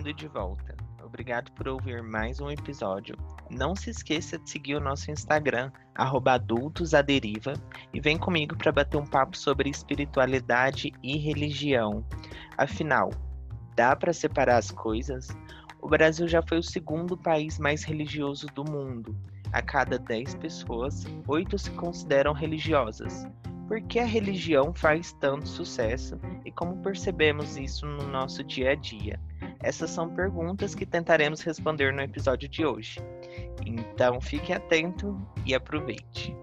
bem-vindo de volta. Obrigado por ouvir mais um episódio. Não se esqueça de seguir o nosso Instagram, adultosaderiva, e vem comigo para bater um papo sobre espiritualidade e religião. Afinal, dá para separar as coisas? O Brasil já foi o segundo país mais religioso do mundo. A cada 10 pessoas, 8 se consideram religiosas. Por que a religião faz tanto sucesso e como percebemos isso no nosso dia a dia? Essas são perguntas que tentaremos responder no episódio de hoje. Então fique atento e aproveite.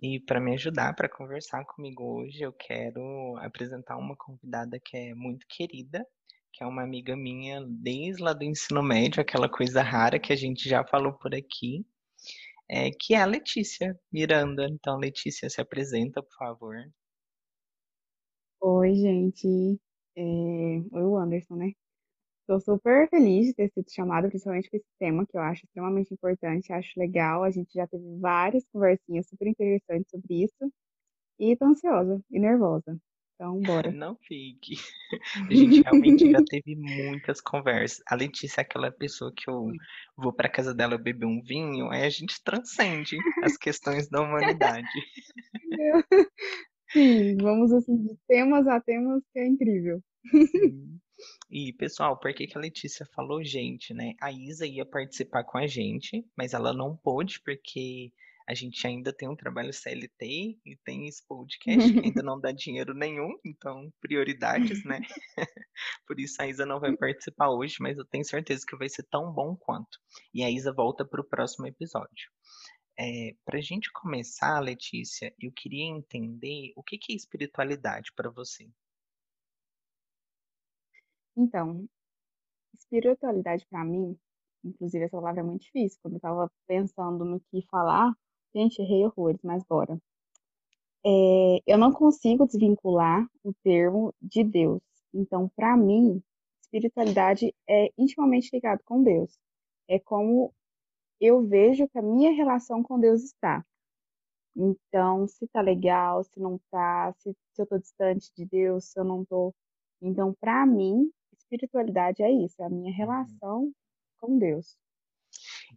E para me ajudar, para conversar comigo hoje, eu quero apresentar uma convidada que é muito querida, que é uma amiga minha desde lá do ensino médio, aquela coisa rara que a gente já falou por aqui é, que é a Letícia Miranda. Então, Letícia, se apresenta, por favor. Oi, gente. É... Oi, o Anderson, né? Estou super feliz de ter sido chamada, principalmente para esse tema que eu acho extremamente importante, acho legal. A gente já teve várias conversinhas super interessantes sobre isso. E tô ansiosa e nervosa. Então, bora. Não fique. A gente realmente já teve muitas conversas. A Letícia é aquela pessoa que eu vou para casa dela beber um vinho, aí a gente transcende as questões da humanidade. Sim, vamos assim de temas a temas que é incrível. Sim. E, pessoal, por que, que a Letícia falou gente, né? A Isa ia participar com a gente, mas ela não pôde porque a gente ainda tem um trabalho CLT e tem esse podcast que ainda não dá dinheiro nenhum, então prioridades, né? Por isso a Isa não vai participar hoje, mas eu tenho certeza que vai ser tão bom quanto. E a Isa volta para o próximo episódio. É, para a gente começar, Letícia, eu queria entender o que, que é espiritualidade para você. Então, espiritualidade para mim, inclusive essa palavra é muito difícil, quando eu estava pensando no que falar, Gente, errei horrores, mas bora. É, eu não consigo desvincular o termo de Deus. Então, para mim, espiritualidade é intimamente ligado com Deus. É como eu vejo que a minha relação com Deus está. Então, se tá legal, se não tá, se, se eu tô distante de Deus, se eu não tô. Então, para mim, espiritualidade é isso, é a minha uhum. relação com Deus.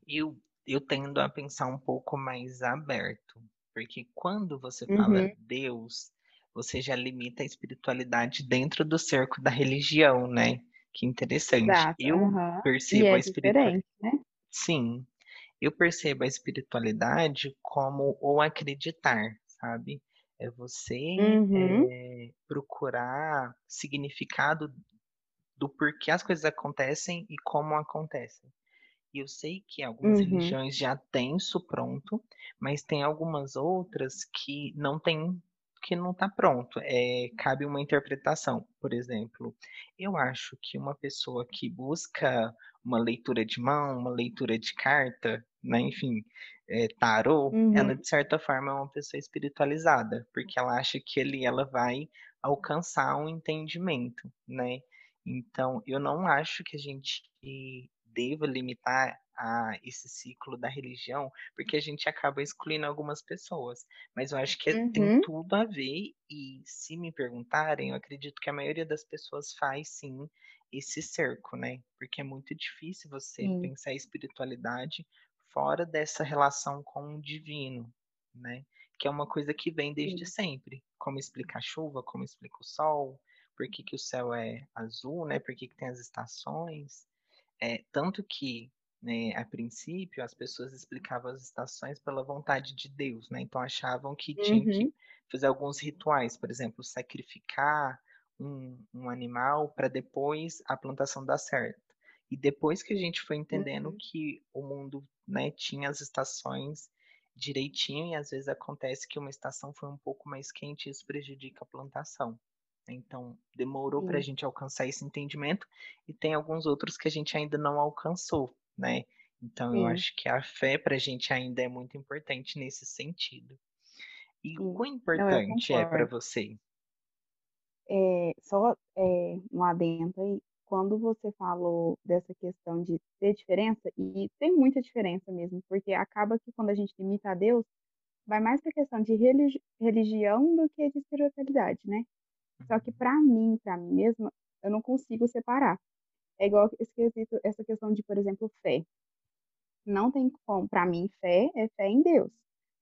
Eu eu tendo a pensar um pouco mais aberto, porque quando você fala uhum. Deus, você já limita a espiritualidade dentro do cerco da religião, né? Que interessante. Exato, eu uhum. percebo é a espiritualidade. Né? Sim, eu percebo a espiritualidade como o acreditar, sabe? É você uhum. é, procurar significado do porquê as coisas acontecem e como acontecem. E eu sei que algumas uhum. religiões já têm isso pronto, mas tem algumas outras que não tem que não está pronto. É, cabe uma interpretação. Por exemplo, eu acho que uma pessoa que busca uma leitura de mão, uma leitura de carta, né, enfim, é, tarô, uhum. ela de certa forma é uma pessoa espiritualizada, porque ela acha que ele, ela vai alcançar um entendimento, né? Então, eu não acho que a gente deva limitar a esse ciclo da religião, porque a gente acaba excluindo algumas pessoas. Mas eu acho que uhum. tem tudo a ver, e se me perguntarem, eu acredito que a maioria das pessoas faz sim esse cerco, né? Porque é muito difícil você sim. pensar a espiritualidade fora dessa relação com o divino, né? Que é uma coisa que vem desde sim. sempre. Como explica a chuva, como explica o sol, por que, que o céu é azul, né? Por que, que tem as estações. É, tanto que, né, a princípio, as pessoas explicavam as estações pela vontade de Deus, né? Então achavam que uhum. tinha que fazer alguns rituais, por exemplo, sacrificar um, um animal para depois a plantação dar certo. E depois que a gente foi entendendo uhum. que o mundo né, tinha as estações direitinho, e às vezes acontece que uma estação foi um pouco mais quente e isso prejudica a plantação. Então, demorou para a gente alcançar esse entendimento e tem alguns outros que a gente ainda não alcançou, né? Então, Sim. eu acho que a fé para a gente ainda é muito importante nesse sentido. E o quão importante é para você? É, só é, um adendo aí, quando você falou dessa questão de ter diferença, e tem muita diferença mesmo, porque acaba que quando a gente limita a Deus, vai mais para a questão de religi religião do que de espiritualidade, né? Só que para mim, para mim mesma, eu não consigo separar. É igual esquisito essa questão de, por exemplo, fé. Não tem como, para mim, fé é fé em Deus.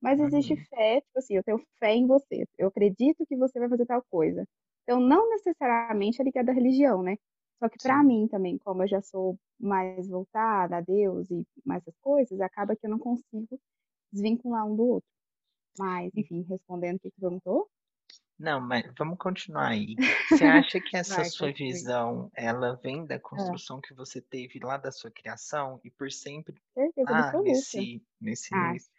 Mas existe Uhum. fé, tipo assim, eu tenho fé em você. Eu acredito que você vai fazer tal coisa. Então, não necessariamente é ligado à religião, né? Só que para mim também, como eu já sou mais voltada a Deus e mais essas coisas, acaba que eu não consigo desvincular um do outro. Mas, E enfim, respondendo o que você perguntou, não, mas vamos continuar aí. Você acha que essa vai, sua continue. visão, ela vem da Ah, construção que você teve lá da sua criação e por sempre certeza ah, nesse nesse Acho.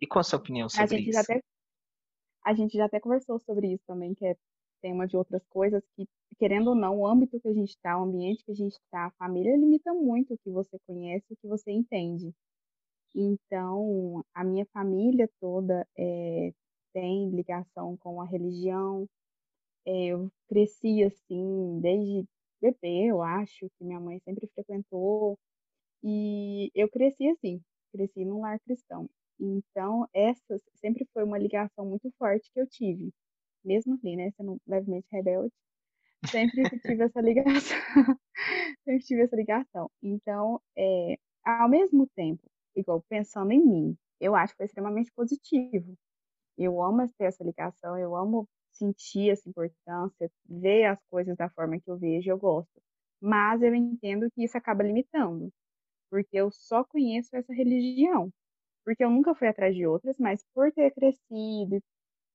e qual a sua opinião A sobre gente já isso? até, a gente já até conversou sobre isso também, que é tema de outras coisas que, querendo ou não, o âmbito que a gente está, o ambiente que a gente está, a família limita muito o que você conhece, o que você entende. Então, a minha família toda eh, tem ligação com a religião. Eh, eu cresci assim, desde bebê, eu acho, que minha mãe sempre frequentou. E eu cresci assim, cresci num lar cristão. Então, essa sempre foi uma ligação muito forte que eu tive. Mesmo assim, né, sendo levemente rebelde, sempre tive essa ligação. Sempre tive essa ligação. Então, é, ao mesmo tempo, igual pensando em mim, eu acho que foi extremamente positivo. Eu amo ter essa ligação, eu amo sentir essa importância, ver as coisas da forma que eu vejo, eu gosto. Mas eu entendo que isso acaba limitando, porque eu só conheço essa religião. Porque eu nunca fui atrás de outras, mas por ter crescido,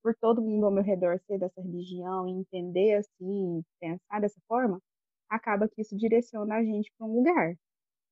por todo mundo ao meu redor ser dessa religião e entender assim, pensar dessa forma, acaba que isso direciona a gente para um lugar.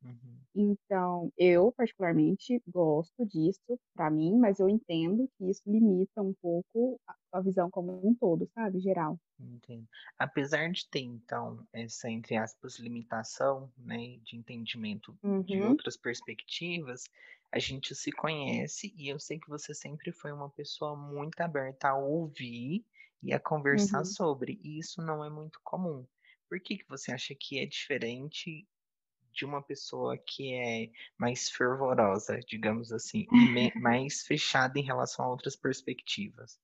Uhum. Então, eu particularmente gosto disso para mim, mas eu entendo que isso limita um pouco a a visão como um todo, sabe, geral. Entendo. Apesar de ter então essa, entre aspas, "limitação", né, de entendimento de Uhum, outras perspectivas, a gente se conhece e eu sei que você sempre foi uma pessoa muito aberta a ouvir e a conversar uhum. sobre, e isso não é muito comum. Por que que você acha que é diferente de uma pessoa que é mais fervorosa, digamos assim, mais fechada em relação a outras perspectivas?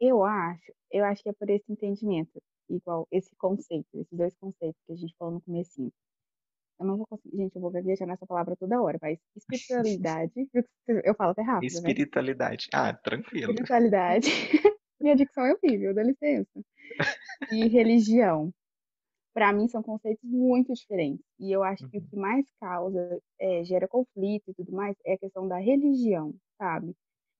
Eu acho eu acho que é por esse entendimento, igual esse conceito, esses 2 conceitos que a gente falou no comecinho. Eu não vou conseguir gente, eu vou gaguejar nessa palavra toda hora, mas espiritualidade eu falo até rápido, né. Espiritualidade. Ah, tranquilo. Espiritualidade minha dicção é horrível, dá licença. E religião, para mim são conceitos muito diferentes, e eu acho que o Uhum, que mais causa, eh, gera conflito e tudo mais, é a questão da religião, sabe.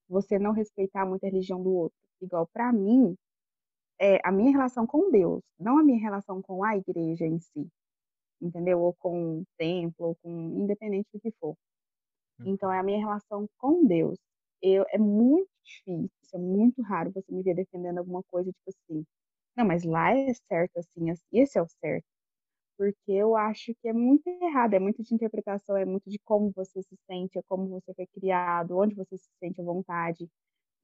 Você não respeitar muito a religião do outro. Igual para mim, é a minha relação com Deus, não a minha relação com a igreja em si, entendeu? Ou com o templo, ou com independente do que for. Então é a uhum, minha relação com Deus. Eu é muito difícil, é muito raro você me ver defendendo alguma coisa, tipo assim: "Não, mas lá é certo assim, assim, esse é o certo", porque eu acho que é muito errado, é muito de interpretação, é muito de como você se sente, é como você foi criado, onde você se sente à vontade.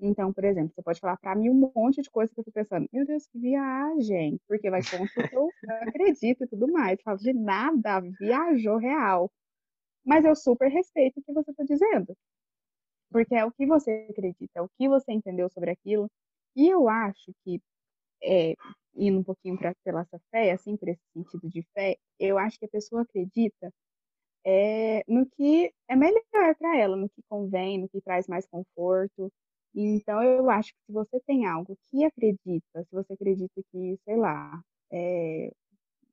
Então, por exemplo, você pode falar para mim um monte de coisa que eu tô pensando: "Meu Deus, que viagem", porque vai contra o que eu acredito e tudo mais. Eu falo: "De nada, viajou real". Mas eu super respeito o que você está dizendo, porque é o que você acredita, é o que você entendeu sobre aquilo. E eu acho que, eh, indo um pouquinho pra pela essa fé, assim, por esse sentido de fé, eu acho que a pessoa acredita, eh, no que é melhor para ela, no que convém, no que traz mais conforto. Então eu acho que se você tem algo que acredita, se você acredita que, sei lá, eh,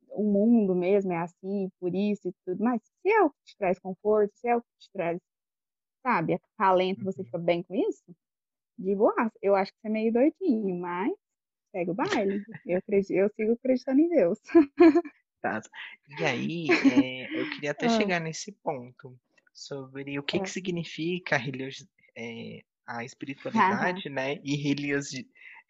o mundo mesmo é assim, por isso e tudo mais, se é o que te traz conforto, se é o que te traz, sabe, acalento, você uhum. fica bem com isso, de boaça. Eu acho que você é meio doidinho, mas segue o baile. Eu acredi eu sigo acreditando em Deus. Tá. E aí, eh, eu queria até Hã, chegar nesse ponto, sobre o que que hã. significa a religi eh, a espiritualidade, né, e reliosi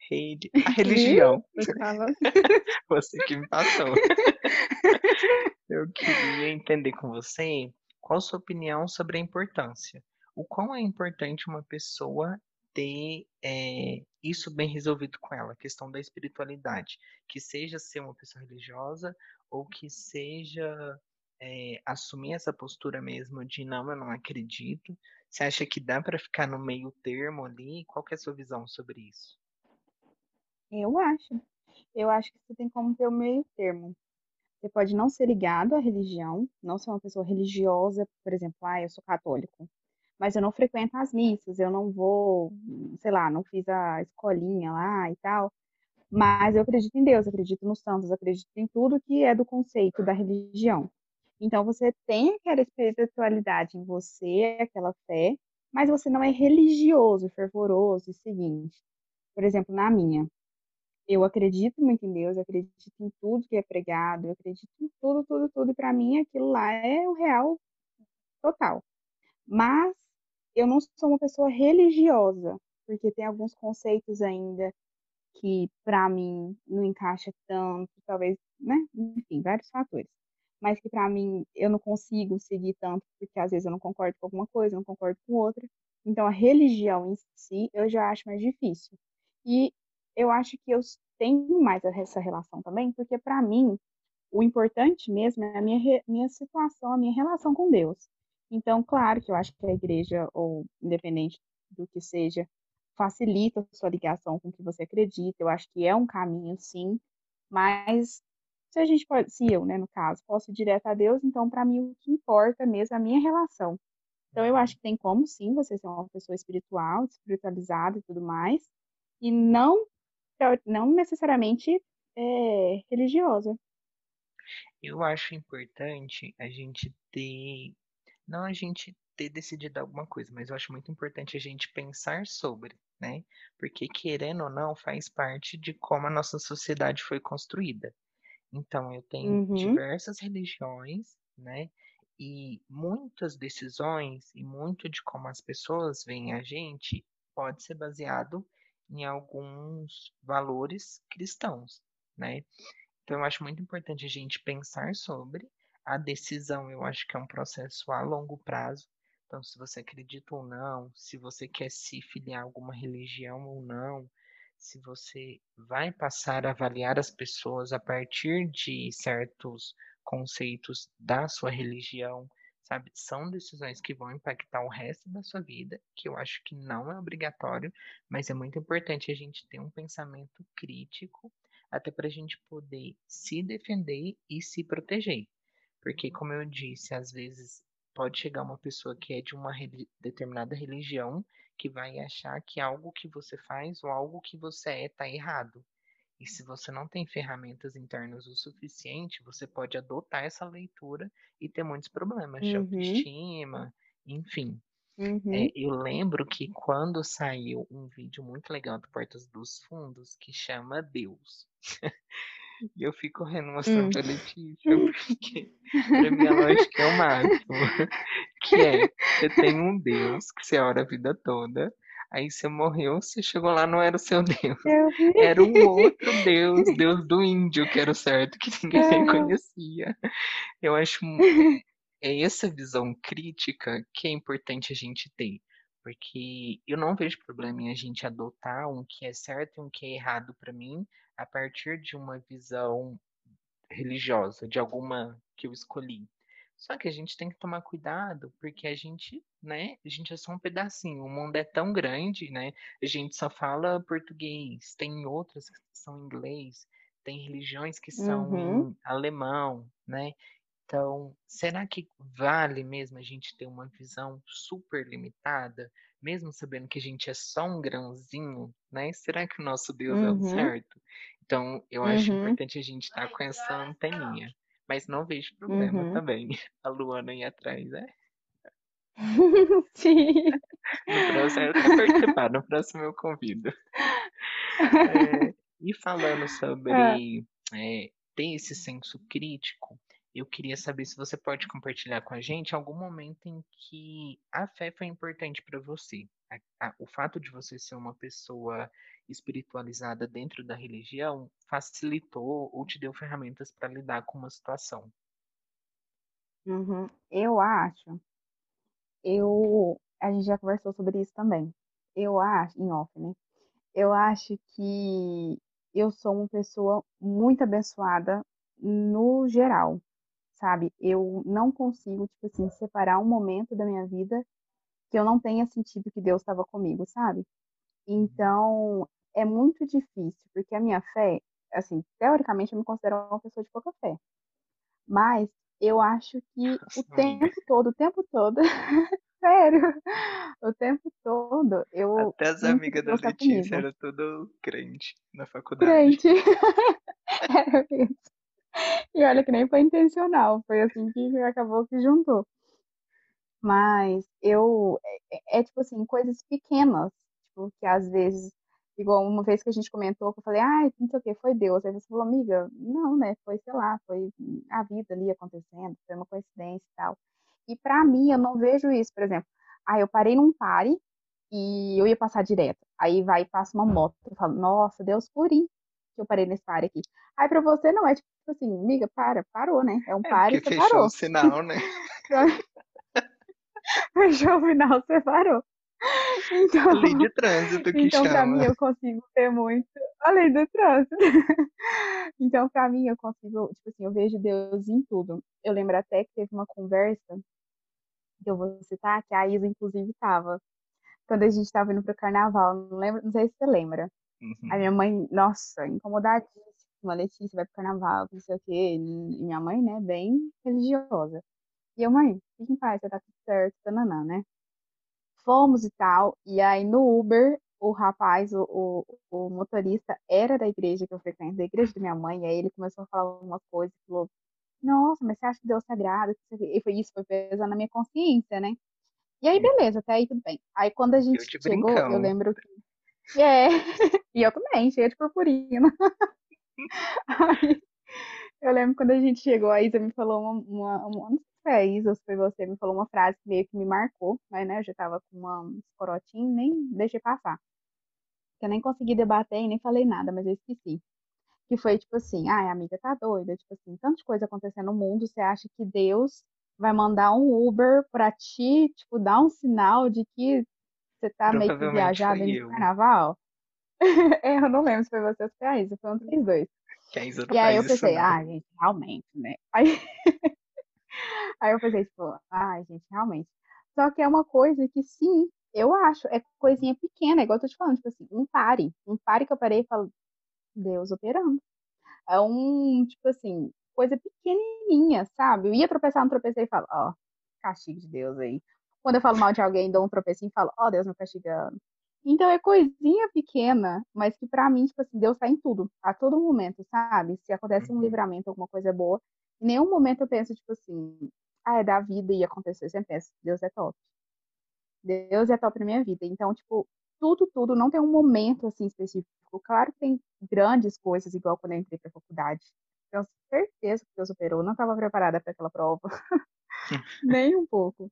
reli a religião, falando. você que me passou. Eu queria entender com você, qual a sua opinião sobre a importância. O quão é importante uma pessoa ter, eh, isso bem resolvido com ela, a questão da espiritualidade, que seja ser uma pessoa religiosa ou que seja, eh, assumir essa postura mesmo de: "Não, eu não acredito". Você acha que dá para ficar no meio termo ali? Qual que é a sua visão sobre isso? Eu acho. Eu acho que você tem como ter o meio termo. Você pode não ser ligado à religião, não ser uma pessoa religiosa, por exemplo, ah, eu sou católico, mas eu não frequento as missas, eu não vou, sei lá, não fiz a escolinha lá e tal, mas eu acredito em Deus, acredito nos santos, acredito em tudo que é do conceito da religião. Então você tem aquela espiritualidade em você, aquela fé, mas você não é religioso, fervoroso e seguinte. Por exemplo, na minha, eu acredito muito em Deus, acredito em tudo que é pregado, eu acredito em tudo, tudo, tudo, e para mim aquilo lá é o real total. Mas eu não sou uma pessoa religiosa, porque tem alguns conceitos ainda que para mim não encaixa tanto, talvez, né? Enfim, vários fatores. Mas que para mim eu não consigo seguir tanto, porque às vezes eu não concordo com alguma coisa, não concordo com outra. Então a religião em si eu já acho mais difícil. E eu acho que eu tenho mais essa relação também, porque para mim o importante mesmo é a minha, minha situação, a minha relação com Deus. Então, claro que eu acho que a igreja, ou independente do que seja, facilita a sua ligação com o que você acredita. Eu acho que é um caminho, sim, mas se a gente pode, se eu, né, no caso, posso ir direto a Deus, então para mim o que importa mesmo é a minha relação. Então eu acho que tem como sim você ser uma pessoa espiritual, espiritualizada e tudo mais, e não não necessariamente é, religiosa. Eu acho importante a gente ter, não a gente ter decidido alguma coisa, mas eu acho muito importante a gente pensar sobre, né? Porque querendo ou não, faz parte de como a nossa sociedade foi construída. Então, eu tenho Uhum. diversas religiões, né? E muitas decisões e muito de como as pessoas veem a gente pode ser baseado em alguns valores cristãos, né? Então eu acho muito importante a gente pensar sobre a decisão, eu acho que é um processo a longo prazo. Então, se você acredita ou não, se você quer se filiar a alguma religião ou não, se você vai passar a avaliar as pessoas a partir de certos conceitos da sua religião, sabe? São decisões que vão impactar o resto da sua vida, que eu acho que não é obrigatório, mas é muito importante a gente ter um pensamento crítico, até para a gente poder se defender e se proteger. Porque, como eu disse, às vezes pode chegar uma pessoa que é de uma determinada religião que vai achar que algo que você faz ou algo que você é está errado. E se você não tem ferramentas internas o suficiente, você pode adotar essa leitura e ter muitos problemas de Uhum. autoestima, enfim. É, Uhum. eu lembro que quando saiu um vídeo muito legal do Portas dos Fundos que chama Deus. E eu fico correndo Hum. mostrando pra Letícia, porque pra mim a lógica é o máximo. Que é, você tem um Deus que você ora a vida toda, aí você morreu, você chegou lá, não era o seu Deus. Era um outro Deus, Deus do índio, que era o certo, que ninguém Aham. reconhecia. Eu acho é essa visão crítica que é importante a gente ter. Porque eu não vejo problema em a gente adotar um que é certo e um que é errado para mim, a partir de uma visão religiosa, de alguma que eu escolhi. Só que a gente tem que tomar cuidado, porque a gente, né, a gente é só um pedacinho. O mundo é tão grande, né? A gente só fala português, tem outras que são inglês, tem religiões que são Uhum. em alemão, né? Então, será que vale mesmo a gente ter uma visão super limitada, mesmo sabendo que a gente é só um grãozinho, né? Será que o nosso Deus é o Uhum. certo? Então, eu acho Uhum. importante a gente estar com essa anteninha. Mas não vejo problema Uhum. também. A Luana aí atrás, é? Sim. No próximo, eu quero participar, no próximo eu convido. É, e falando sobre é, ter esse senso crítico, eu queria saber se você pode compartilhar com a gente algum momento em que a fé foi importante para você. A, a, o fato de você ser uma pessoa espiritualizada dentro da religião facilitou ou te deu ferramentas para lidar com uma situação. Uhum. Eu acho, eu, a gente já conversou sobre isso também. Eu acho, em off, né? Eu acho que eu sou uma pessoa muito abençoada no geral, sabe? Eu não consigo, tipo assim, separar um momento da minha vida que eu não tenha sentido que Deus estava comigo, sabe? Uhum. Então, é muito difícil, porque a minha fé, assim, teoricamente eu me considero uma pessoa de pouca fé. Mas eu acho que o tempo todo, o tempo todo, sério, o tempo todo eu. Até as amigas da Letícia eram tudo crente na faculdade. Crente. Era mesmo. E olha que nem foi intencional, foi assim que acabou que juntou. Mas eu. É, é, é tipo assim, coisas pequenas, tipo, que às vezes Igual uma vez que a gente comentou, que eu falei, ah, não sei o que, foi Deus. Aí você falou, amiga, não, né? Foi, sei lá, foi a vida ali acontecendo, foi uma coincidência e tal. E para mim, eu não vejo isso, por exemplo. Ah, eu parei num pare e eu ia passar direto. Aí vai e passa uma moto. Eu falo, nossa, Deus purinho que eu parei nesse pare aqui. Aí pra você não, é tipo assim, amiga, para, parou, né? É um é, pare, você fechou parou. o sinal, né? fechou o sinal, você parou. Então, lei de trânsito que então, chama. pra mim, eu consigo ter muito a lei do trânsito. então, pra mim, eu consigo, tipo assim, eu vejo Deus em tudo. Eu lembro até que teve uma conversa, que eu vou citar, que a Isa, inclusive, tava. Quando a gente tava indo pro carnaval, não lembro, não sei se você lembra. Uhum. A minha mãe, nossa, incomodadíssima, Letícia vai pro carnaval, não sei o quê. E minha mãe, né, bem religiosa. E eu, mãe, fique em paz, tá tudo certo, tananã, né? fomos e tal. E aí no Uber, o rapaz, o, o, o, motorista, era da igreja que eu frequento, da igreja da minha mãe. E aí ele começou a falar algumas coisas, falou: Nossa, mas você acha que Deus é sagrado? E foi isso, foi pesando na minha consciência, né? E aí, beleza, até aí tudo bem. Aí quando a gente chegou, brincão. eu lembro que. É, e eu também, cheia de purpurina. aí, eu lembro quando a gente chegou, a Isa me falou uma, uma, uma, foi a Isa, foi você, me falou uma frase que meio que me marcou, mas né, eu já tava com uma corotinha nem deixei passar. Eu nem consegui debater e nem falei nada, mas eu esqueci. Que foi tipo assim, ai, amiga, tá doida? Tipo assim, tanta coisa acontecendo no mundo, você acha que Deus vai mandar um Uber pra ti, tipo, dar um sinal de que você tá meio que viajado no carnaval? é, eu não lembro se foi você ou se foi a Isa, foi um dos dois. Que a Isa e aí eu pensei, ah, gente, realmente, né? Aí Aí eu pensei, tipo, ai, gente, realmente. Só que é uma coisa que sim, eu acho, é coisinha pequena, igual eu tô te falando, tipo assim, um pare. Um pare que eu parei e falo, Deus operando. É um, tipo assim, coisa pequenininha, sabe? Eu ia tropeçar, não tropecei e falo, ó, oh, castigo de Deus aí. Quando eu falo mal de alguém, dou um tropecinho e falo, ó, oh, Deus me castigando. Então é coisinha pequena, mas que para mim, tipo assim, Deus tá em tudo, a todo momento, sabe? Se acontece um uhum. livramento, alguma coisa boa, em nenhum momento eu penso, tipo assim, ah, é da vida e acontecer. Eu sempre penso, Deus é top. Deus é top na minha vida. Então, tipo, tudo, tudo, não tem um momento assim específico. Claro que tem grandes coisas, igual quando eu entrei pra faculdade. Tenho certeza que Deus operou, não estava preparada para aquela prova. Nem um pouco.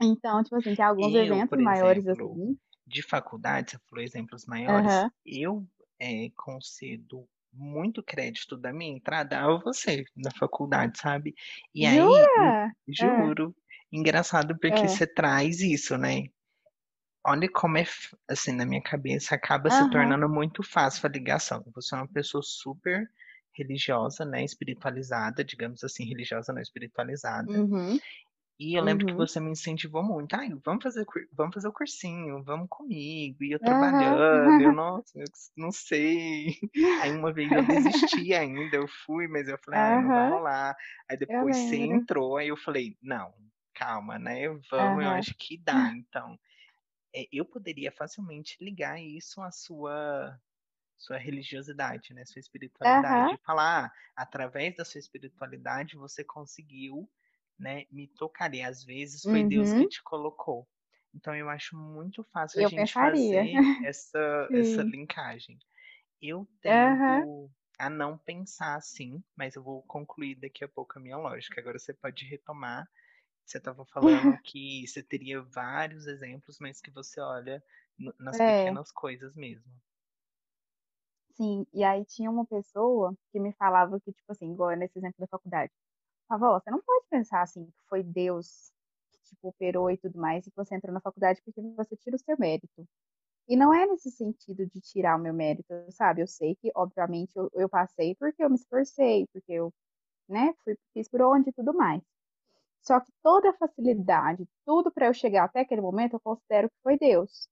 Então, tipo assim, tem alguns eu, eventos maiores assim. De faculdade, você falou exemplos maiores. Uhum. Eu é, concedo muito crédito da minha entrada a você na faculdade, sabe? E aí, Jura? juro, é. engraçado porque é. você traz isso, né? Olha como é, assim, na minha cabeça acaba uhum. se tornando muito fácil a ligação. Você é uma pessoa super religiosa, né, espiritualizada, digamos assim, religiosa não espiritualizada. Uhum. E eu lembro que uhum. você me incentivou muito. Ai, vamos fazer, vamos fazer o cursinho, vamos comigo. E eu trabalhando, eu, nossa, eu não sei. Aí uma vez eu desisti ainda, eu fui, mas eu falei, ai, não vai rolar. Aí depois você entrou, aí eu falei, não, calma, né? Vamos, eu acho que dá. Então, é, eu poderia facilmente ligar isso à sua sua religiosidade, né? Sua espiritualidade. Falar, ah, através da sua espiritualidade você conseguiu né, me tocaria. Às vezes foi uhum. Deus que te colocou. Então eu acho muito fácil eu a gente pensaria. fazer essa, essa linkagem. Eu tento uhum. a não pensar assim, mas eu vou concluir daqui a pouco a minha lógica. Agora você pode retomar. Você estava falando que você teria vários exemplos, mas que você olha nas é. pequenas coisas mesmo. Sim, e aí tinha uma pessoa que me falava que, tipo assim, igual nesse exemplo da faculdade, Avó, você não pode pensar assim, que foi Deus que tipo, operou e tudo mais, e que você entrou na faculdade porque você tira o seu mérito. E não é nesse sentido de tirar o meu mérito, sabe? Eu sei que, obviamente, eu, eu passei porque eu me esforcei, porque eu, né, fui, fiz por onde e tudo mais. Só que toda a facilidade, tudo para eu chegar até aquele momento, eu considero que foi Deus.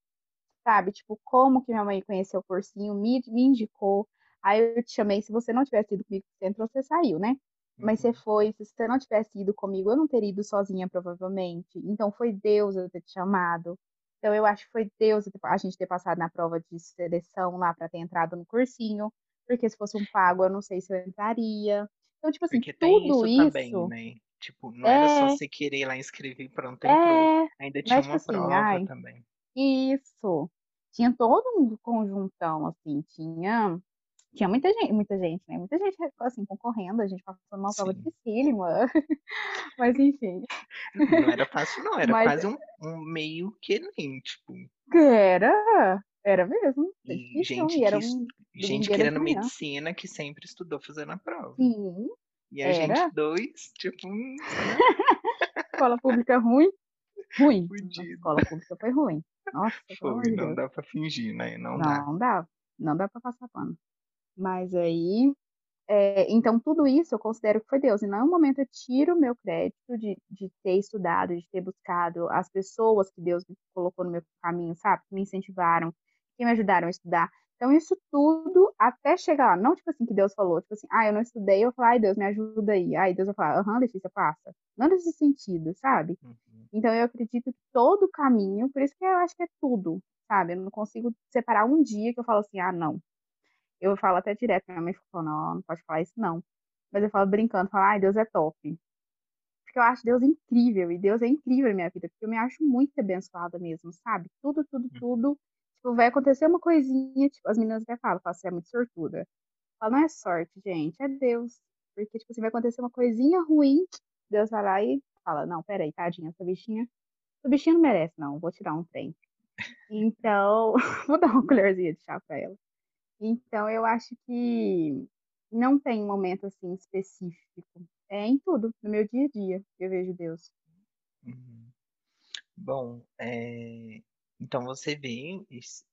sabe? Tipo, como que minha mãe conheceu o cursinho, me, me indicou. Aí eu te chamei, se você não tivesse ido comigo pro centro, você saiu, né? Mas você uhum. foi, se você não tivesse ido comigo, eu não teria ido sozinha, provavelmente. Então foi Deus eu ter te chamado. Então eu acho que foi Deus a gente ter passado na prova de seleção lá para ter entrado no cursinho. Porque se fosse um pago, eu não sei se eu entraria. Então, tipo assim, porque tudo isso, isso também, né? Tipo, não é... era só é. você querer ir lá inscrever pronto, entrou. É... Ainda tinha Mas, uma tipo assim, prova ai, também. Isso. Tinha todo um conjuntão, assim, tinha tinha muita gente, muita gente, né? Muita gente, assim, concorrendo, a gente passou uma Sim. prova dificílima. Mas, enfim. Não era fácil, não. Era Mas... quase um, um meio que nem, tipo... Era, era mesmo. E gente, e era um, gente querendo medicina que sempre estudou fazendo a prova. Sim. E a era. gente dois, tipo... Escola pública ruim. Ruim. Escola pública foi ruim. Nossa, foi, não dá pra fingir, né? Não, não dá. Não dá. Não dá pra passar pano. Mas aí, é, então tudo isso eu considero que foi Deus. E não é um momento eu tiro o meu crédito de, de ter estudado, de ter buscado as pessoas que Deus me colocou no meu caminho, sabe? Que me incentivaram, que me ajudaram a estudar. Então, isso tudo até chegar lá. Não, tipo assim, que Deus falou, tipo assim, ah, eu não estudei, eu falar, ai, Deus, me ajuda aí. Aí Deus vai falar, aham, Letícia, passa. Não nesse sentido, sabe? Uhum. Então, eu acredito que todo o caminho, por isso que eu acho que é tudo, sabe? Eu não consigo separar um dia que eu falo assim, ah, não, eu falo até direto, minha mãe falou, não, não pode falar isso não. Mas eu falo brincando, falo, ai, Deus é top. Porque eu acho Deus incrível, e Deus é incrível na minha vida, porque eu me acho muito abençoada mesmo, sabe? Tudo, tudo, uhum. tudo. Tipo, vai acontecer uma coisinha, tipo, as meninas até falam, falam, você é muito sortuda. Eu falo, não é sorte, gente, é Deus. Porque, tipo, assim, vai acontecer uma coisinha ruim, Deus vai lá e fala, não, peraí, tadinha, essa bichinha, essa bichinha não merece, não, vou tirar um trem. Então, vou dar uma colherzinha de chá pra ela. Então, eu acho que não tem um momento assim específico. É em tudo, no meu dia a dia, eu vejo Deus. Uhum. Bom, é... então você vê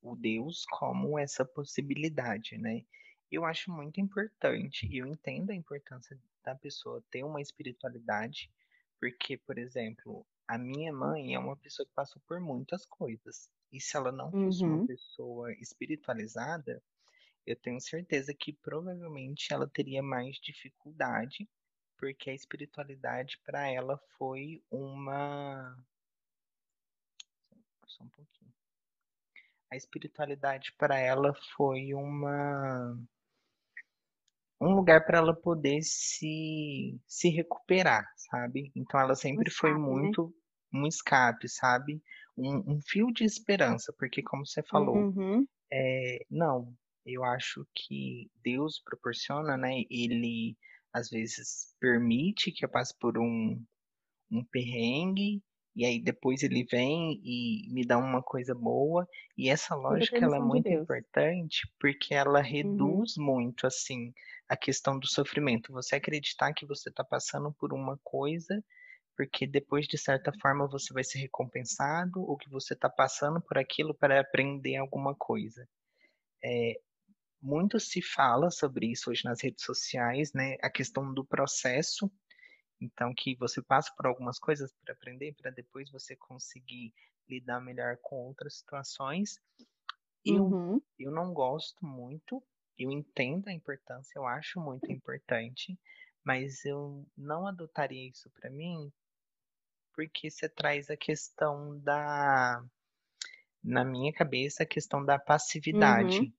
o Deus como essa possibilidade, né? Eu acho muito importante, eu entendo a importância da pessoa ter uma espiritualidade, porque, por exemplo, a minha mãe é uma pessoa que passou por muitas coisas. E se ela não fosse uhum. uma pessoa espiritualizada, eu tenho certeza que provavelmente ela teria mais dificuldade, porque a espiritualidade para ela foi uma. Só um pouquinho. A espiritualidade para ela foi uma um lugar para ela poder se se recuperar, sabe? Então ela sempre um foi escape, né? muito né? um escape, sabe? Um, um, fio de esperança, porque como você falou, uhum. é, não, eu acho que Deus proporciona, né? Ele às vezes permite que eu passe por um, um perrengue e aí depois ele vem e me dá uma coisa boa. E essa lógica ela é muito de importante porque ela uhum. reduz uhum. muito assim a questão do sofrimento. Você acreditar que você está passando por uma coisa porque depois de certa forma você vai ser recompensado ou que você está passando por aquilo para aprender alguma coisa. É, muito se fala sobre isso hoje nas redes sociais, né? A questão do processo. Então, que você passa por algumas coisas para aprender, para depois você conseguir lidar melhor com outras situações. Eu, uhum. eu não gosto muito, eu entendo a importância, eu acho muito importante, mas eu não adotaria isso para mim, porque você traz a questão da. Na minha cabeça, a questão da passividade. Uhum.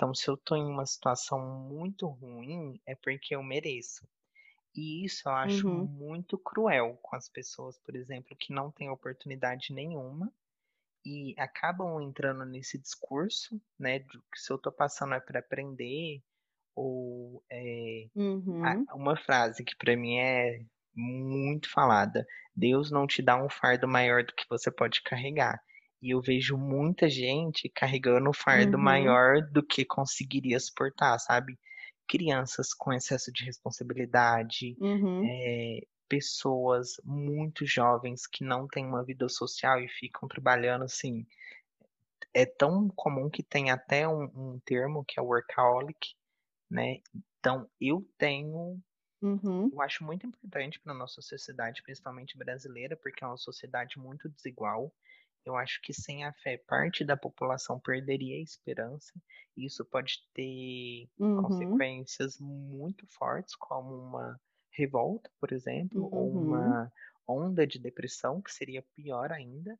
Então, se eu estou em uma situação muito ruim, é porque eu mereço. E isso eu acho uhum. muito cruel com as pessoas, por exemplo, que não têm oportunidade nenhuma e acabam entrando nesse discurso, né, de que se eu estou passando é para aprender, ou é, uhum. uma frase que para mim é muito falada: Deus não te dá um fardo maior do que você pode carregar. E eu vejo muita gente carregando o fardo uhum. maior do que conseguiria suportar, sabe? Crianças com excesso de responsabilidade, uhum. é, pessoas muito jovens que não têm uma vida social e ficam trabalhando assim. É tão comum que tem até um, um termo que é workaholic, né? Então eu tenho Uhum. Eu acho muito importante para nossa sociedade, principalmente brasileira, porque é uma sociedade muito desigual. Eu acho que sem a fé parte da população perderia a esperança, e isso pode ter Uhum. consequências muito fortes, como uma revolta, por exemplo, ou Uhum. uma onda de depressão, que seria pior ainda.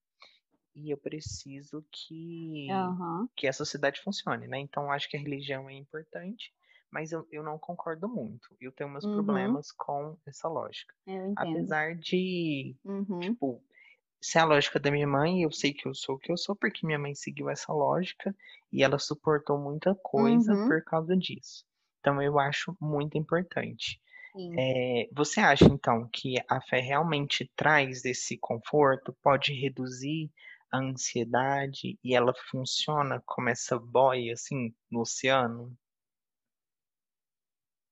E eu preciso que Aham. que a sociedade funcione, né, então acho que a religião é importante, mas eu eu não concordo muito. Eu tenho meus Uhum. problemas com essa lógica. Eu entendo. Apesar de, Uhum. Tipo, ser a lógica da minha mãe, eu sei que eu sou o que eu sou, porque minha mãe seguiu essa lógica, e ela suportou muita coisa Uhum. por causa disso. Então eu acho muito importante. Eh, você acha então que a fé realmente traz esse conforto, pode reduzir a ansiedade e ela funciona como essa boia, assim, no oceano?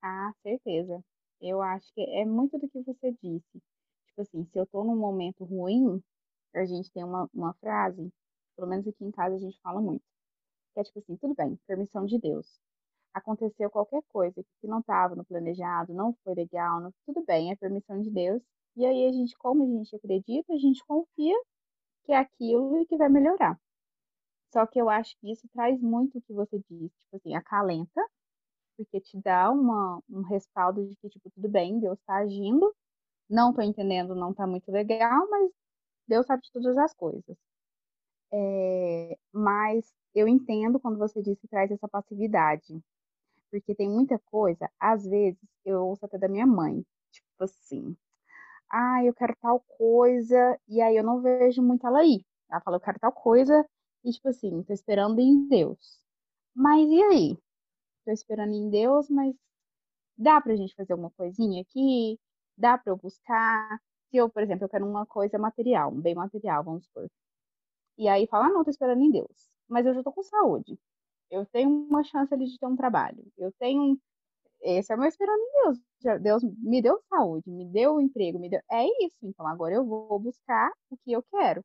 Ah, certeza. Eu acho que é muito do que você disse. Tipo assim, se eu tô num momento ruim, a gente tem uma, uma frase, pelo menos aqui em casa a gente fala muito, que é tipo assim, tudo bem, permissão de Deus. Aconteceu qualquer coisa que não estava no planejado, não foi legal, não- tudo bem, é permissão de Deus. E aí a gente, como a gente acredita, a gente confia que é aquilo e que vai melhorar. Só que eu acho que isso traz muito o que você disse, tipo assim, acalenta, porque te dá uma, um respaldo de que, tipo, tudo bem, Deus está agindo, não tô entendendo, não tá muito legal, mas Deus sabe de todas as coisas. É, mas eu entendo quando você disse que traz essa passividade, porque tem muita coisa, às vezes eu ouço até da minha mãe, tipo assim, ah, eu quero tal coisa, e aí eu não vejo muito ela ir. Ela fala, eu quero tal coisa, e tipo assim, tô esperando em Deus. Mas e aí? Tô esperando em Deus, mas dá pra gente fazer uma coisinha aqui? Dá pra eu buscar? Se eu, por exemplo, eu quero uma coisa material, um bem material, vamos supor. E aí fala, ah, não, tô esperando em Deus. Mas eu já tô com saúde. Eu tenho uma chance ali de ter um trabalho. Eu tenho. Esse é o meu esperando em Deus. Deus me deu saúde, me deu emprego, me deu. É isso. Então agora eu vou buscar o que eu quero.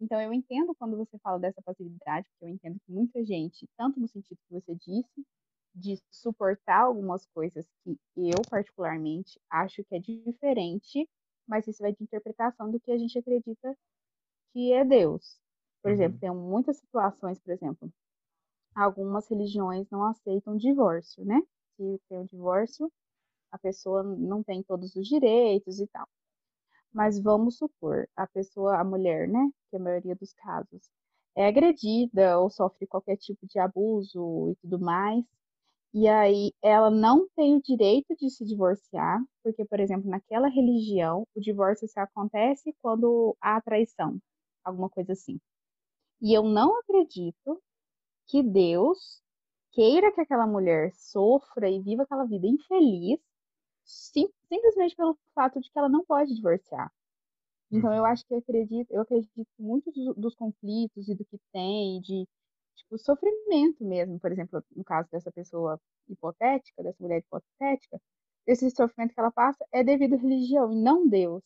Então eu entendo quando você fala dessa passividade, porque eu entendo que muita gente, tanto no sentido que você disse, de suportar algumas coisas que eu, particularmente, acho que é diferente, mas isso vai de interpretação do que a gente acredita que é Deus. Por exemplo, Uhum, tem muitas situações, por exemplo, algumas religiões não aceitam divórcio, né? Se tem o divórcio, a pessoa não tem todos os direitos e tal. Mas vamos supor, a pessoa, a mulher, né? Que é a maioria dos casos é agredida ou sofre qualquer tipo de abuso e tudo mais. E aí ela não tem o direito de se divorciar, porque, por exemplo, naquela religião, o divórcio só acontece quando há traição, alguma coisa assim. E eu não acredito que Deus queira que aquela mulher sofra e viva aquela vida infeliz sim, simplesmente pelo fato de que ela não pode divorciar. Então eu uhum, acho que eu acredito, eu acredito que muitos dos, dos conflitos e do que tem, de tipo, sofrimento mesmo, por exemplo, no caso dessa pessoa hipotética, dessa mulher hipotética, esse sofrimento que ela passa é devido à religião e não Deus.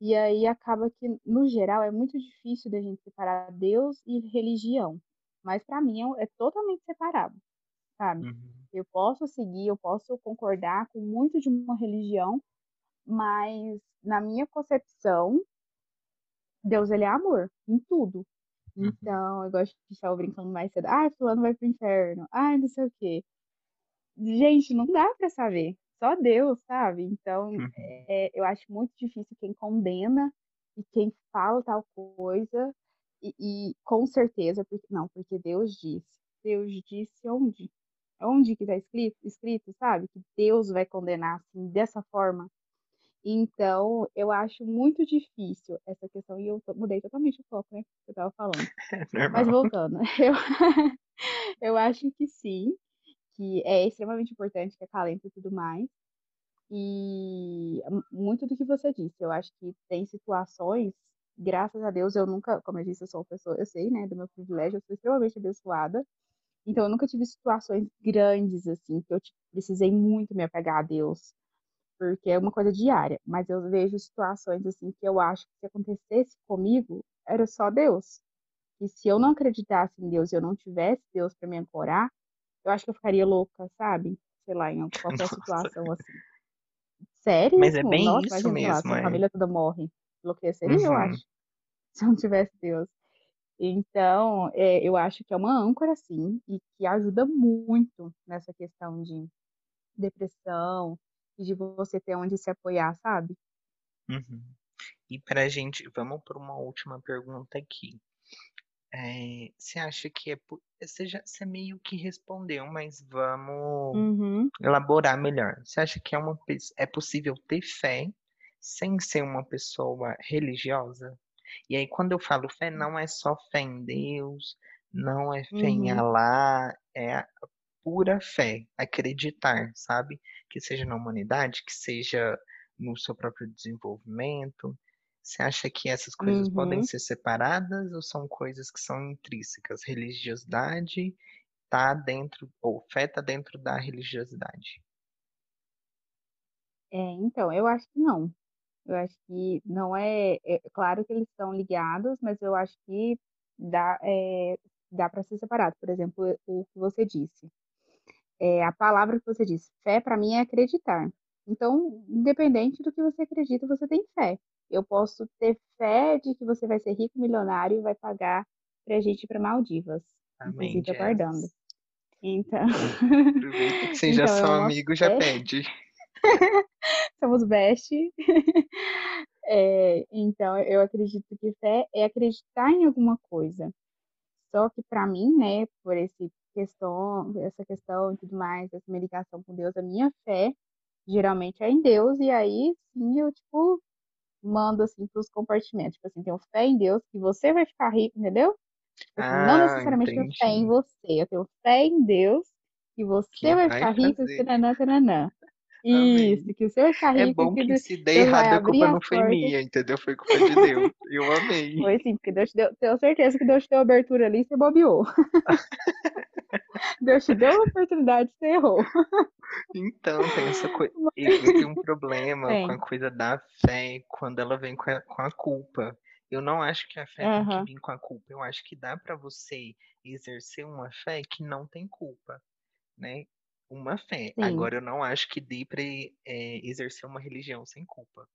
E aí acaba que, no geral, é muito difícil da gente separar Deus e religião. Mas para mim é, é totalmente separado, sabe? uhum, Eu posso seguir, eu posso concordar com muito de uma religião, mas na minha concepção, Deus ele é amor em tudo. Uhum, Então, eu gosto de estar brincando mais cedo. Ai, fulano vai pro inferno. Ai, não sei o quê. Gente, não dá pra saber. Só Deus, sabe? Então, uhum, é, eu acho muito difícil quem condena e quem fala tal coisa. E, e com certeza, porque, não, porque Deus disse. Deus disse onde? Onde que está escrito, escrito, sabe? Que Deus vai condenar assim, dessa forma. Então, eu acho muito difícil essa questão, e eu mudei totalmente o foco, né? Que eu tava falando. é Mas voltando, eu, eu acho que sim, que é extremamente importante que acalenta e tudo mais. E muito do que você disse, eu acho que tem situações, graças a Deus, eu nunca, como eu disse, eu sou uma pessoa, eu sei, né, do meu privilégio, eu sou extremamente abençoada. Então, eu nunca tive situações grandes, assim, que eu tipo, precisei muito me apegar a Deus porque é uma coisa diária, mas eu vejo situações assim que eu acho que se acontecesse comigo, era só Deus. E se eu não acreditasse em Deus e eu não tivesse Deus para me ancorar, eu acho que eu ficaria louca, sabe? Sei lá, em qualquer Nossa, situação assim. mas é Seríssimo? bem Nossa, isso lá, mesmo, sua é. família toda morre. Enlouqueceria, eu Uhum, acho, se eu não tivesse Deus. Então, é, eu acho que é uma âncora, sim, e que ajuda muito nessa questão de depressão e de você ter onde se apoiar, sabe? Uhum. E pra gente, vamos para uma última pergunta aqui. É, você acha que é. Você, já, você meio que respondeu, mas vamos Uhum. elaborar melhor. Você acha que é, uma, é possível ter fé sem ser uma pessoa religiosa? E aí, quando eu falo fé, não é só fé em Deus, não é fé em Uhum. Alá, é pura fé, acreditar, sabe? Que seja na humanidade, que seja no seu próprio desenvolvimento. Você acha que essas coisas podem Uhum. ser separadas ou são coisas que são intrínsecas? Religiosidade tá dentro, ou fé tá dentro da religiosidade? É, então, eu acho que não. Eu acho que não é, é claro que eles estão ligados, mas eu acho que dá, é, dá para ser separado. Por exemplo, o que você disse. É, a palavra que você disse, fé para mim é acreditar. Então, independente do que você acredita, você tem fé. Eu posso ter fé de que você vai ser rico, milionário e vai pagar pra gente ir para Maldivas, Amém, inclusive aguardando. Então, Aproveita que vocês já então é são amigos, já pede. somos best. É, então, eu acredito que fé é acreditar em alguma coisa. Só que para mim, né, por esse questão, essa questão e tudo mais, essa minha ligação com Deus, a minha fé geralmente é em Deus, e aí sim eu, tipo, mando assim pros compartimentos. Tipo assim, tenho fé em Deus que você vai ficar rico, entendeu? Tipo assim, não Ah, necessariamente tenho fé em entendi. você, eu tenho fé em Deus que Que você vai vai ficar rico, tananã, tananã. Isso, Amém. que você ficar É rico e bom que que se der errado, a abrir culpa não foi minha, entendeu? Foi culpa de Deus. Eu amei. Foi sim, porque Deus te deu, tenho certeza que Deus te deu abertura ali e você bobeou. Deus te deu a oportunidade e você errou. Então, tem essa coisa. Eu tenho um problema com a coisa da fé quando ela vem com a, com a culpa. Eu não acho que a fé tem que vir com a culpa. Eu acho que dá para você exercer uma fé que não tem culpa, né? Uma fé. Sim, Agora, eu não acho que dê para exercer uma religião sem culpa.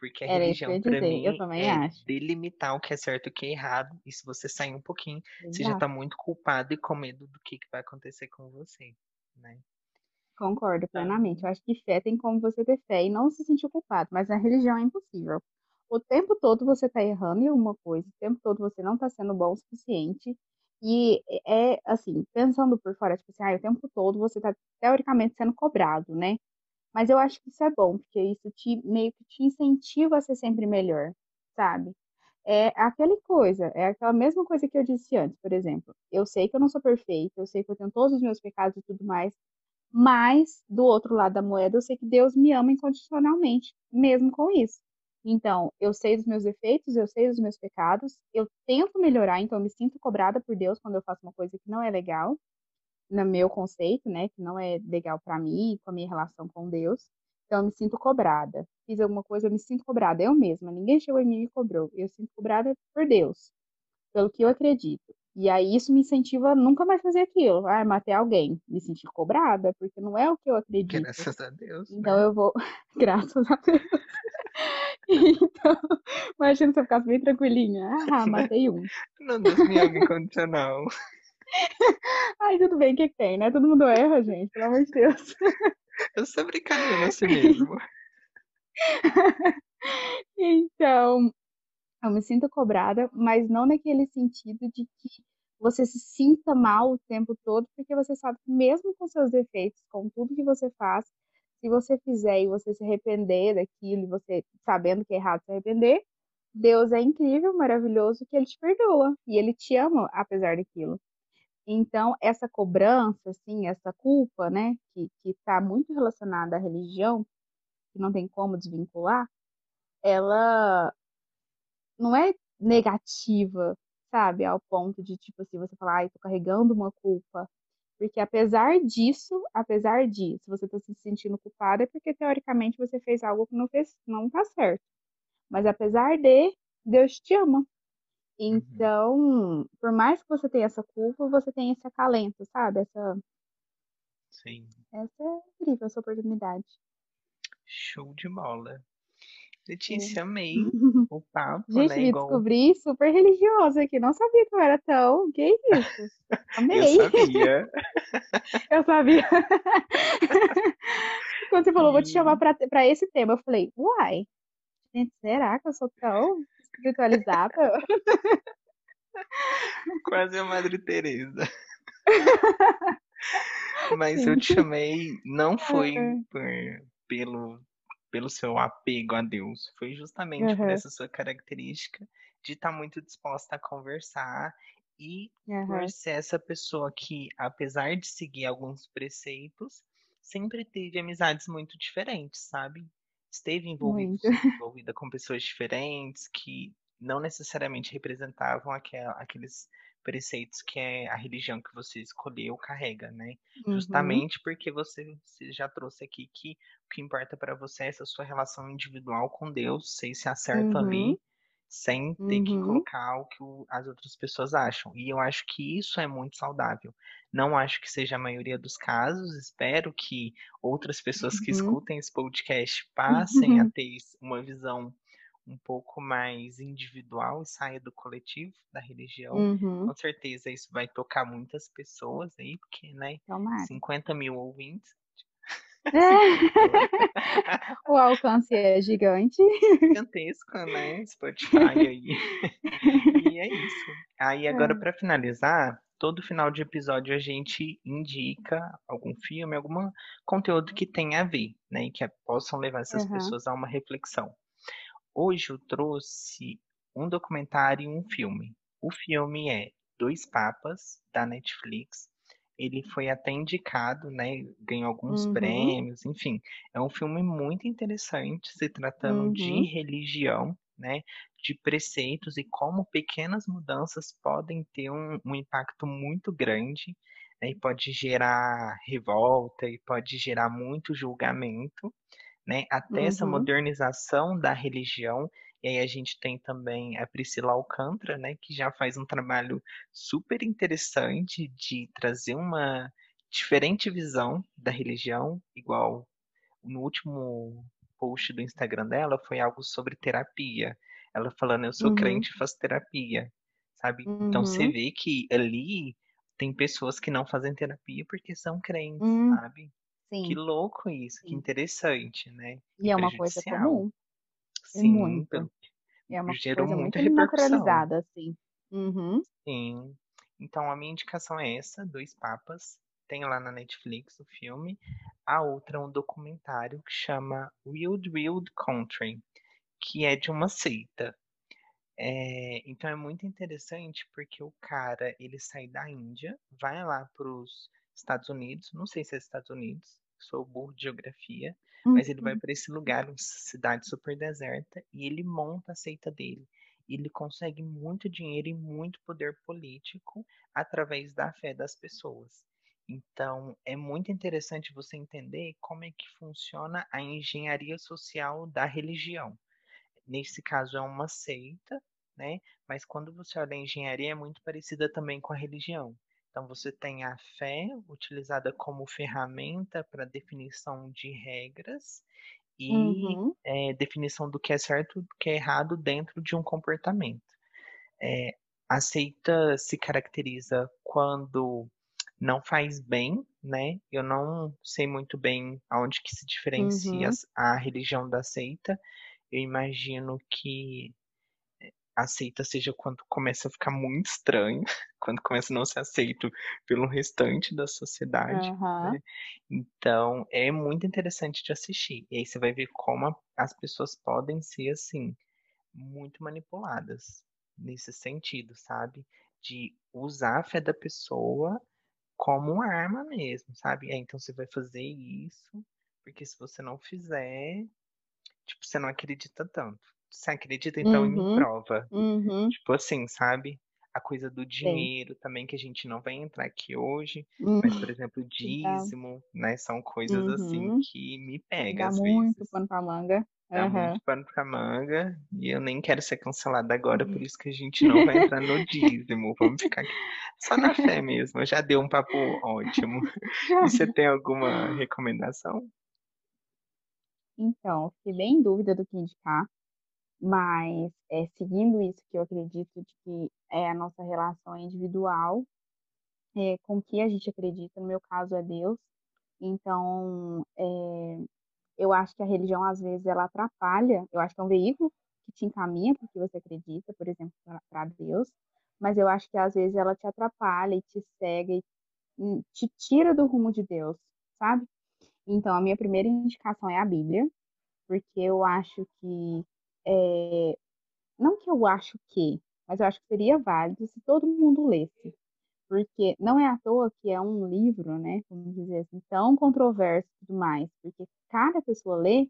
Porque a era religião, para mim, é acho. delimitar o que é certo e o que é errado. E se você sair um pouquinho, você já Exato. tá muito culpado e com medo do que, que vai acontecer com você, né? Concordo Ah, plenamente. Eu acho que fé tem como você ter fé e não se sentir culpado, mas na religião é impossível. O tempo todo você está errando em alguma coisa, o tempo todo você não está sendo bom o suficiente. E é assim, pensando por fora, tipo assim, ah, o tempo todo você está teoricamente sendo cobrado, né? Mas eu acho que isso é bom, porque isso te meio que te incentiva a ser sempre melhor, sabe? É aquela coisa, é aquela mesma coisa que eu disse antes, por exemplo. Eu sei que eu não sou perfeita, eu sei que eu tenho todos os meus pecados e tudo mais, mas do outro lado da moeda, eu sei que Deus me ama incondicionalmente, mesmo com isso. Então, eu sei dos meus defeitos, eu sei dos meus pecados, eu tento melhorar, então eu me sinto cobrada por Deus quando eu faço uma coisa que não é legal, no meu conceito, né, que não é legal para mim, com a minha relação com Deus. Então, eu me sinto cobrada. Fiz alguma coisa, eu me sinto cobrada, eu mesma. Ninguém chegou em mim e me cobrou. Eu sinto cobrada por Deus, pelo que eu acredito. E aí isso me incentiva a nunca mais fazer aquilo. Ah, matei alguém. Me sentir cobrada, porque não é o que eu acredito. graças a Deus, Então né? eu vou. Graças a Deus. Então, imagina se eu ficasse bem tranquilinha. Ah, matei um. Não, Deus me ama incondicional. Ai, tudo bem, o que, que tem, né? Todo mundo erra, gente, pelo amor de Deus. Eu sou brincalhona assim mesmo. Então, eu me sinto cobrada, mas não naquele sentido de que você se sinta mal o tempo todo, porque você sabe que mesmo com seus defeitos, com tudo que você faz, se você fizer e você se arrepender daquilo, e você sabendo que é errado se arrepender, Deus é incrível, maravilhoso, que ele te perdoa e ele te ama apesar daquilo. Então, essa cobrança, assim, essa culpa, né, que está muito relacionada à religião, que não tem como desvincular, ela não é negativa, sabe? Ao ponto de, tipo assim, você falar, ai, tô carregando uma culpa. Porque apesar disso, apesar disso, você tá se sentindo culpada é porque teoricamente você fez algo que não fez, não tá certo. Mas apesar de, Deus te ama. Uhum, Então, por mais que você tenha essa culpa, você tem esse acalento, sabe? Essa, sim. essa é incrível, essa oportunidade. Show de bola. Letícia, amei o papo, Gente, né? me Igual descobri super religiosa aqui. Não sabia que eu era tão. Que isso? eu Amei. sabia. Eu sabia. Quando você falou, vou te chamar pra, pra esse tema, eu falei, uai, gente, será que eu sou tão espiritualizada? quase a Madre Teresa. Mas eu Sim. te chamei não foi por, pelo, pelo seu apego a Deus, foi justamente por Aham. essa sua característica de estar muito disposta a conversar e por Aham. ser essa pessoa que, apesar de seguir alguns preceitos, sempre teve amizades muito diferentes, sabe? Esteve envolvido, Muito. envolvida com pessoas diferentes que não necessariamente representavam aquela, aqueles preceitos que é a religião que você escolheu carrega, né? Uhum. Justamente porque você, você já trouxe aqui que o que importa para você é essa sua relação individual com Deus, vocês se acertam Uhum. ali sem ter que Uhum. colocar o que o- as outras pessoas acham. E eu acho que isso é muito saudável. Não acho que seja a maioria dos casos, espero que outras pessoas que Uhum. escutem esse podcast passem a ter uma visão um pouco mais individual e saia do coletivo, da religião. Uhum. Com certeza isso vai tocar muitas pessoas aí, porque, né, Tomara. 50 mil ouvintes, O alcance é gigante. gigantesco, né, Spotify aí. E é isso. Aí agora É. para finalizar, todo final de episódio a gente indica algum filme, algum conteúdo que tenha a ver, né, e que possam levar essas Aham. pessoas a uma reflexão. Hoje eu trouxe um documentário e um filme. O filme é Dois Papas, da Netflix. Ele foi até indicado, né? Ganhou alguns Uhum. prêmios, enfim. É um filme muito interessante, se tratando de Uhum. religião, né? De preceitos e como pequenas mudanças podem ter um, um impacto muito grande, né, e pode gerar revolta e pode gerar muito julgamento né, até essa Uhum. modernização da religião. E aí a gente tem também a Priscila Alcântara, né, que já faz um trabalho super interessante de trazer uma diferente visão da religião, igual no último post do Instagram dela foi algo sobre terapia. Ela falando, eu sou Uhum. crente e faço terapia, sabe? Então você Uhum. vê que ali tem pessoas que não fazem terapia porque são crentes, Hum, sabe? Que sim, louco isso, que sim. interessante, né? E E é uma coisa prejudicial. comum, e Sim, muito. pelo É uma gerou coisa muita muito repercussão. naturalizada, assim. Uhum. Sim. Então a minha indicação é essa, Dois Papas. Tem lá na Netflix o filme. A outra é um documentário que chama Wild Wild Country, que é de uma seita. É, então é muito interessante porque o cara, ele sai da Índia, vai lá para os Estados Unidos, não sei se é Estados Unidos, sou burro de geografia, mas ele vai Uhum. para esse lugar, uma cidade super deserta, e ele monta a seita dele. Ele consegue muito dinheiro e muito poder político através da fé das pessoas. Então, é muito interessante você entender como é que funciona a engenharia social da religião. Nesse caso é uma seita, né? Mas quando você olha a engenharia é muito parecida também com a religião. Então você tem a fé utilizada como ferramenta para definição de regras e Uhum. é, definição do que é certo e do que é errado dentro de um comportamento. É, a seita se caracteriza quando não faz bem, né? Eu não sei muito bem aonde que se diferencia Uhum. a religião da seita. Eu imagino que a seita seja quando começa a ficar muito estranho, quando começa a não ser aceito pelo restante da sociedade, Aham. né? Então, é muito interessante de assistir. E aí você vai ver como a- as pessoas podem ser, assim, muito manipuladas nesse sentido, sabe? De usar a fé da pessoa como uma arma mesmo, sabe? É, então você vai fazer isso, porque se você não fizer, tipo, você não acredita tanto. Você acredita, então, Uhum. prova. Uhum. Tipo assim, sabe? A coisa do Sim. dinheiro também, que a gente não vai entrar aqui hoje, Hum. mas, por exemplo, Que dá dízimo, né? São coisas assim uhum. que me Que pega dá às muito vezes. pano pra manga. Dá Aham. muito pano pra manga e eu nem quero ser cancelada agora, por isso que a gente não vai entrar no dízimo. Vamos ficar aqui só na fé mesmo. Já deu um papo ótimo. E você tem alguma recomendação? Então, fiquei bem em dúvida do que indicar. Mas é, seguindo isso que eu acredito de que é a nossa relação individual é, com que a gente acredita, no meu caso é Deus. Então, é, eu acho que a religião às vezes ela atrapalha, eu acho que é um veículo que te encaminha para o que você acredita, por exemplo, para Deus, mas eu acho que às vezes ela te atrapalha e te cega e te tira do rumo de Deus, sabe? Então, a minha primeira indicação é a Bíblia, porque eu acho que é, não que eu acho que, mas eu acho que seria válido se todo mundo lesse. Porque não é à toa que é um livro, né, vamos dizer assim, tão controverso e tudo mais, porque cada pessoa lê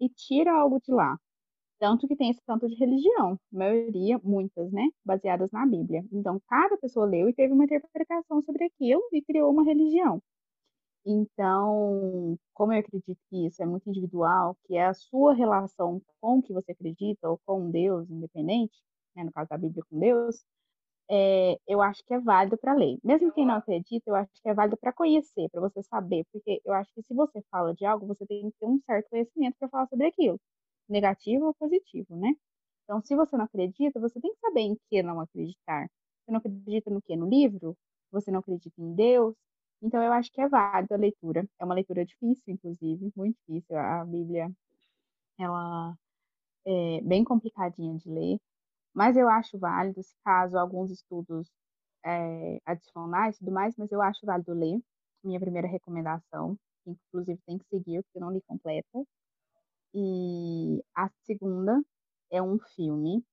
e tira algo de lá. Tanto que tem esse tanto de religião, maioria, muitas, né, baseadas na Bíblia. Então, cada pessoa leu e teve uma interpretação sobre aquilo e criou uma religião. Então, como eu acredito que isso é muito individual, que é a sua relação com o que você acredita ou com Deus, independente, né, no caso da Bíblia com Deus, é, eu acho que é válido para ler. Mesmo quem não acredita, eu acho que é válido para conhecer, para você saber, porque eu acho que se você fala de algo, você tem que ter um certo conhecimento para falar sobre aquilo, negativo ou positivo, né? Então, se você não acredita, você tem que saber em que não acreditar. Você não acredita no que? No livro? Você não acredita em Deus? Então, eu acho que é válida a leitura. É uma leitura difícil, inclusive, muito difícil. A Bíblia, ela é bem complicadinha de ler, mas eu acho válido, se caso alguns estudos é, adicionais e tudo mais, mas eu acho válido ler. Minha primeira recomendação, que inclusive tem que seguir, porque eu não li completa. E a segunda é um filme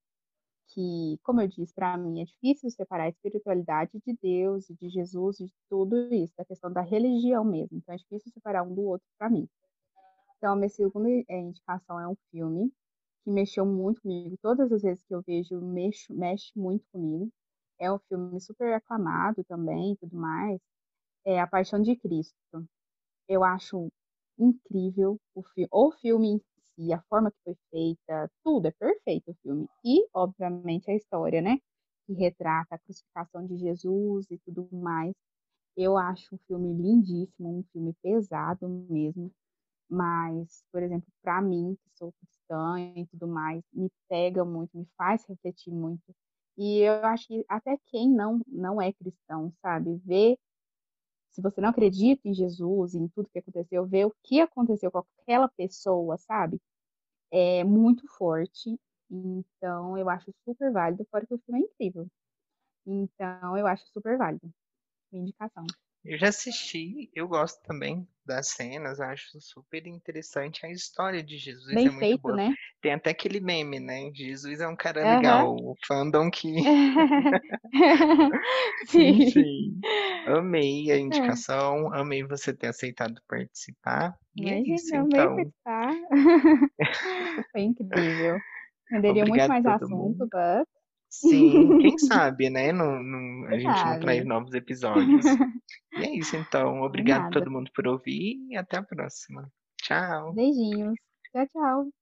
que, como eu disse, para mim é difícil separar a espiritualidade de Deus e de Jesus e de tudo isso, da questão da religião mesmo. Então é difícil separar um do outro para mim. Então, a minha segunda é, indicação é um filme que mexeu muito comigo. Todas as vezes que eu vejo, mexo, mexe muito comigo. É um filme super aclamado também e tudo mais. É A Paixão de Cristo. Eu acho incrível o, o filme em si, a forma que foi feita, tudo é perfeito o filme. E, obviamente, a história, né? Que retrata a crucificação de Jesus e tudo mais. Eu acho um filme lindíssimo, um filme pesado mesmo. Mas, por exemplo, para mim, que sou cristã e tudo mais, me pega muito, me faz refletir muito. E eu acho que até quem não, não é cristão, sabe, ver se você não acredita em Jesus, em tudo que aconteceu, ver o que aconteceu com aquela pessoa, sabe? É muito forte. Então, eu acho super válido, fora que o filme é incrível. Então, eu acho super válido. Minha indicação. Eu já assisti, eu gosto também das cenas, acho super interessante. A história de Jesus Bem é muito feito, boa. né? Tem até aquele meme, né? Jesus é um cara legal, o fandom que. Sim. Enfim, amei a É. indicação, amei você ter aceitado participar. E é isso, amei então. participar. Foi incrível. Renderia muito mais assunto, mundo. but Sim, quem sabe, né? Não, não- a quem gente não traz novos episódios. E é isso, então. Obrigado a todo mundo por ouvir e até a próxima. Tchau. Beijinhos. Tchau, tchau.